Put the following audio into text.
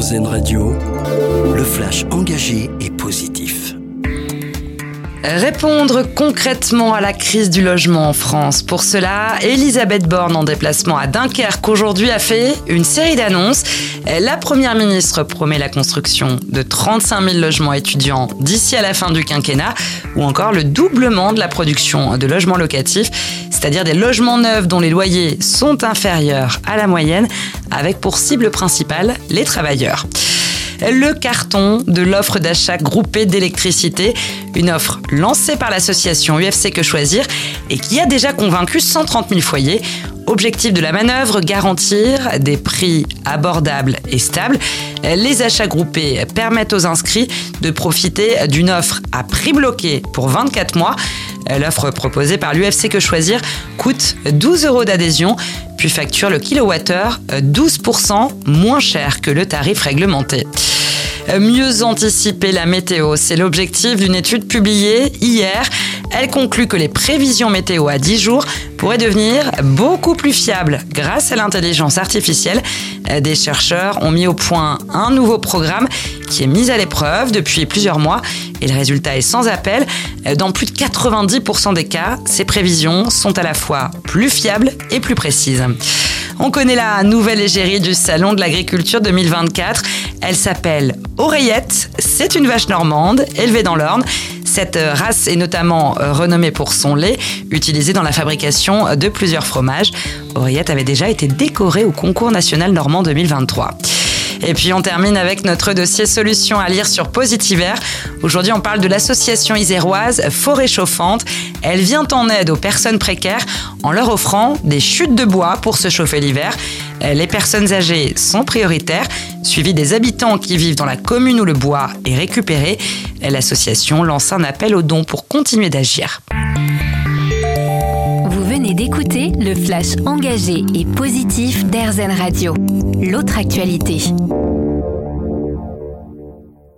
Radio, le flash engagé et positif. Répondre concrètement à la crise du logement en France. Pour cela, Elisabeth Borne, en déplacement à Dunkerque aujourd'hui, a fait une série d'annonces. La première ministre promet la construction de 35 000 logements étudiants d'ici à la fin du quinquennat, ou encore le doublement de la production de logements locatifs, c'est-à-dire des logements neufs dont les loyers sont inférieurs à la moyenne, avec pour cible principale les travailleurs le carton de l'offre d'achat groupée d'électricité, une offre lancée par l'association UFC Que Choisir et qui a déjà convaincu 130 000 foyers. Objectif de la manœuvre, garantir des prix abordables et stables. Les achats groupés permettent aux inscrits de profiter d'une offre à prix bloqué pour 24 mois. L'offre proposée par l'UFC Que Choisir coûte 12 euros d'adhésion, puis facture le kilowattheure 12% moins cher que le tarif réglementé. Mieux anticiper la météo, c'est l'objectif d'une étude publiée hier. Elle conclut que les prévisions météo à 10 jours pourraient devenir beaucoup plus fiables grâce à l'intelligence artificielle. Des chercheurs ont mis au point un nouveau programme qui est mis à l'épreuve depuis plusieurs mois et le résultat est sans appel. Dans plus de 90% des cas, ces prévisions sont à la fois plus fiables et plus précises. On connaît la nouvelle égérie du Salon de l'Agriculture 2024. Elle s'appelle Oreillette. C'est une vache normande élevée dans l'Orne. Cette race est notamment renommée pour son lait, utilisé dans la fabrication de plusieurs fromages. Oreillette avait déjà été décorée au concours national normand 2023. Et puis on termine avec notre dossier solution à lire sur Positiver. Aujourd'hui, on parle de l'association iséroise Forêt Chauffante. Elle vient en aide aux personnes précaires en leur offrant des chutes de bois pour se chauffer l'hiver. Les personnes âgées sont prioritaires, suivies des habitants qui vivent dans la commune où le bois est récupéré. L'association lance un appel aux dons pour continuer d'agir. Vous venez d'écouter le flash engagé et positif d'Airzen Radio. L'autre actualité.